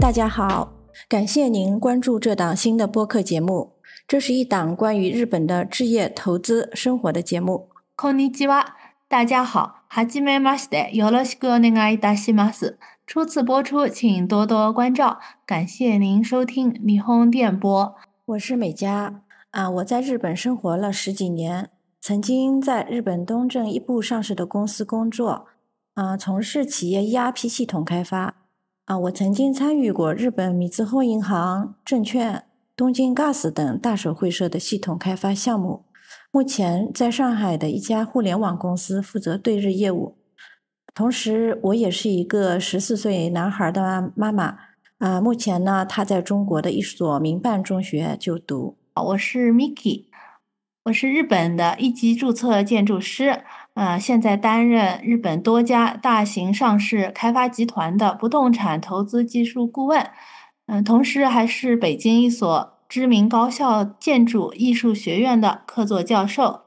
大家好，感谢您关注这档新的播客节目。这是一档关于日本的置业、投资、生活的节目。こんにちは，大家好，はじめまして、よろしくお願いいたします。初次播出，请多多关照，感谢您收听霓虹电波。我是美嘉啊，我在日本生活了十几年，曾经在日本东证一部上市的公司工作，啊，从事企业 ERP 系统开发。 啊，我曾经参与过日本米兹后银行、证券、东京 Gas 等大手会社的系统开发项目。目前在上海的一家互联网公司负责对日业务。同时，我也是一个十四岁男孩的妈妈。啊，目前呢，他在中国的一所民办中学就读。我是 Miki，我是日本的一级注册建筑师，呃，现在担任日本多家大型上市开发集团的不动产投资技术顾问，嗯、同时还是北京一所知名高校建筑艺术学院的客座教授。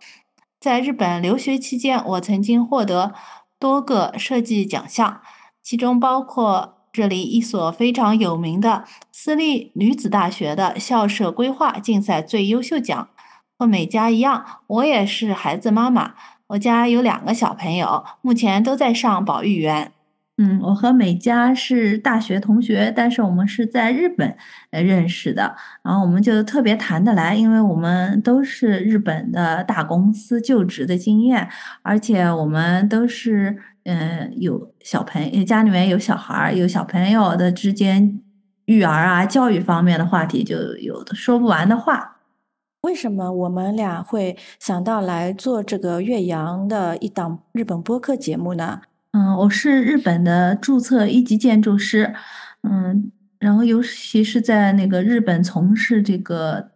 在日本留学期间，我曾经获得多个设计奖项，其中包括这里一所非常有名的私立女子大学的校舍规划竞赛最优秀奖。和美嘉一样，我也是孩子妈妈，我家有两个小朋友，目前都在上保育园。嗯，我和美嘉是大学同学，但是我们是在日本呃认识的，然后我们就特别谈得来，因为我们都是日本的大公司就职的经验，而且我们都是嗯、有小朋友，家里面有小孩儿，有小朋友的之间育儿啊、教育方面的话题，就有的说不完的话。为什么我们俩会想到来做这个岳阳的一档日本播客节目呢？嗯，我是日本的注册一级建筑师，嗯，然后尤其是在那个日本从事这个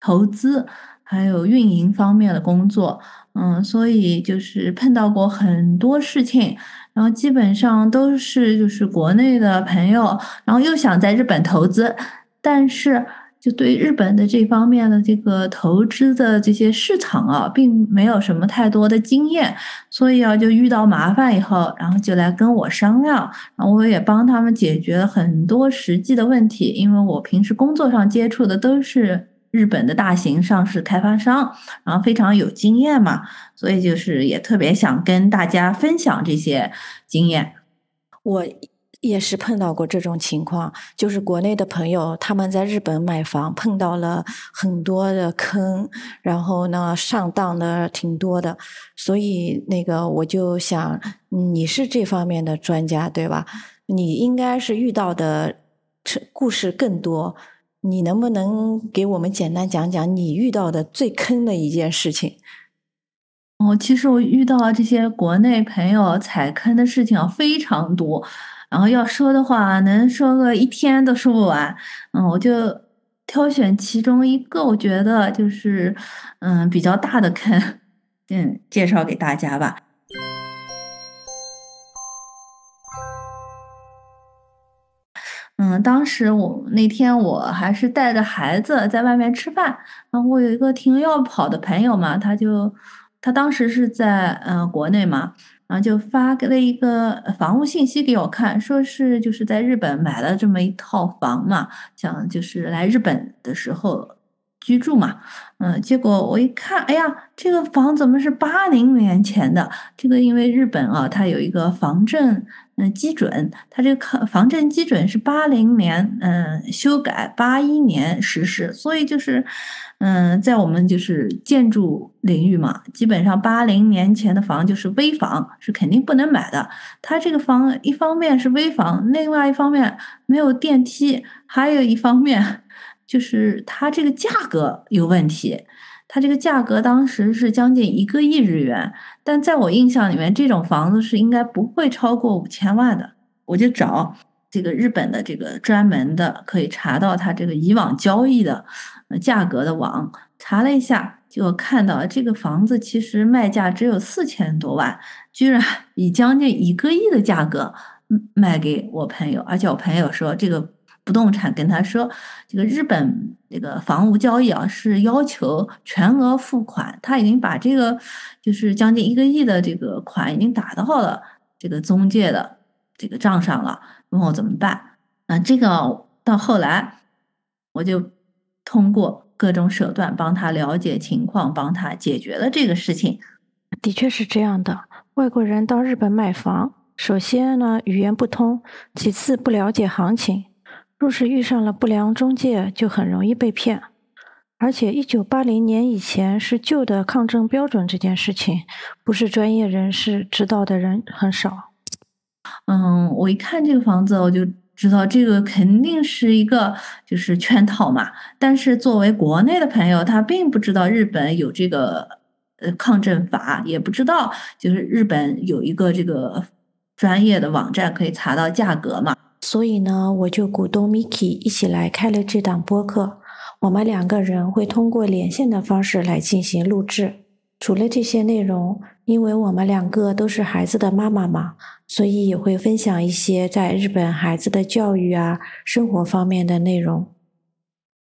投资还有运营方面的工作，嗯，所以就是碰到过很多事情，然后基本上都是就是国内的朋友，然后又想在日本投资，但是。就对日本的这方面的这个投资的这些市场啊，并没有什么太多的经验，所以啊，就遇到麻烦以后，然后就来跟我商量，然后我也帮他们解决了很多实际的问题，因为我平时工作上接触的都是日本的大型上市开发商，然后非常有经验嘛，所以就是也特别想跟大家分享这些经验。我。也是碰到过这种情况，就是国内的朋友他们在日本买房碰到了很多的坑，然后呢上当的挺多的，所以那个我就想，你是这方面的专家对吧？你应该是遇到的故事更多，你能不能给我们简单讲讲你遇到的最坑的一件事情？哦，其实我遇到这些国内朋友踩坑的事情非常多。然后要说的话，能说个一天都说不完。嗯，我就挑选其中一个，我觉得就是嗯比较大的坑，嗯，介绍给大家吧。嗯，当时我那天我还是带着孩子在外面吃饭，然后我有一个挺要跑的朋友嘛，他就他当时是在嗯、国内嘛。然后就发给了一个房屋信息给我看，说是就是在日本买了这么一套房嘛，想就是来日本的时候居住嘛，嗯，结果我一看，哎呀，这个房怎么是八零年前的？这个因为日本啊，它有一个房证嗯基准，它这个房证基准是八零年嗯修改，八一年实施，所以就是。嗯，在我们就是建筑领域嘛，基本上八零年前的房就是危房，是肯定不能买的。它这个房一方面是危房，另外一方面没有电梯，还有一方面就是它这个价格有问题。它这个价格当时是将近一个亿日元，但在我印象里面，这种房子是应该不会超过五千万的。我就找这个日本的这个专门的可以查到它这个以往交易的。价格的网查了一下，就看到这个房子其实卖价只有四千多万，居然以将近一个亿的价格卖给我朋友，而且我朋友说这个不动产跟他说，这个日本这个房屋交易啊是要求全额付款，他已经把这个就是将近一个亿的这个款已经打到了这个中介的这个账上了，问我怎么办。啊，这个到后来我就通过各种手段帮他了解情况，帮他解决了这个事情。的确是这样的，外国人到日本买房，首先呢语言不通，其次不了解行情，若是遇上了不良中介，就很容易被骗。而且，一九八零年以前是旧的抗震标准，这件事情不是专业人士知道的人很少。嗯，我一看这个房子，我就知道这个肯定是一个就是圈套嘛。但是作为国内的朋友，他并不知道日本有这个呃抗震法，也不知道就是日本有一个这个专业的网站可以查到价格嘛。所以呢，我就鼓动 Miki 一起来开了这档播客。我们两个人会通过连线的方式来进行录制。除了这些内容，因为我们两个都是孩子的妈妈嘛，所以也会分享一些在日本孩子的教育啊、生活方面的内容。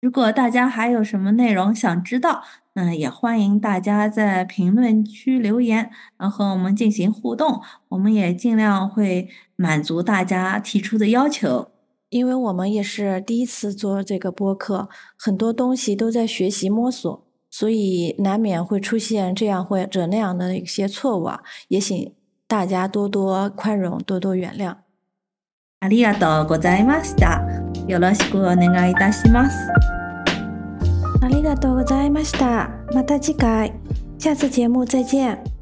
如果大家还有什么内容想知道，嗯，也欢迎大家在评论区留言，然后和我们进行互动。我们也尽量会满足大家提出的要求。因为我们也是第一次做这个播客，很多东西都在学习摸索，所以难免会出现这样或者那样的一些错误啊，也请大家多多宽容，多多原谅。ありがとうございました。よろしくお願いいたします。 ありがとうございました。また次回，下次节目再见。